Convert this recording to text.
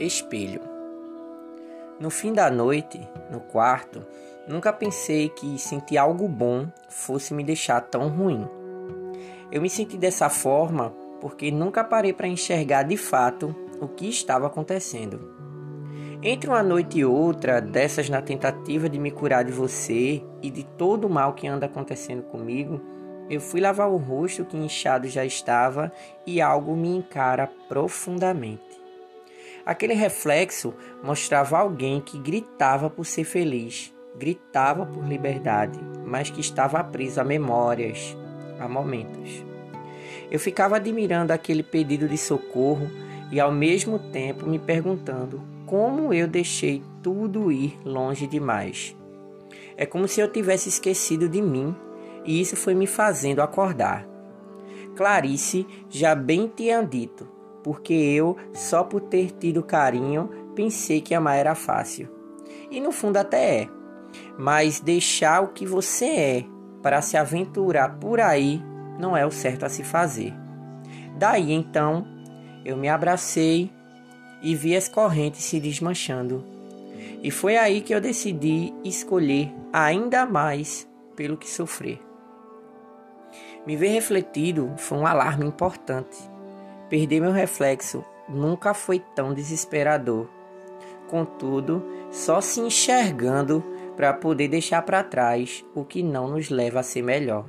Espelho. No fim da noite, no quarto, nunca pensei que sentir algo bom fosse me deixar tão ruim. Eu me senti dessa forma porque nunca parei para enxergar de fato o que estava acontecendo. Entre uma noite e outra, dessas na tentativa de me curar de você e de todo o mal que anda acontecendo comigo, eu fui lavar o rosto que inchado já estava e algo me encara profundamente. Aquele reflexo mostrava alguém que gritava por ser feliz, gritava por liberdade, mas que estava preso a memórias, a momentos. Eu ficava admirando aquele pedido de socorro e ao mesmo tempo me perguntando como eu deixei tudo ir longe demais. É como se eu tivesse esquecido de mim e isso foi me fazendo acordar. Clarice já bem tinha dito porque eu, só por ter tido carinho, pensei que amar era fácil. E no fundo até é. Mas deixar o que você é para se aventurar por aí não é o certo a se fazer. Daí então, eu me abracei e vi as correntes se desmanchando. E foi aí que eu decidi escolher ainda mais pelo que sofrer. Me ver refletido foi um alarme importante Perder meu reflexo nunca foi tão desesperador. Contudo, só se enxergando para poder deixar para trás o que não nos leva a ser melhor.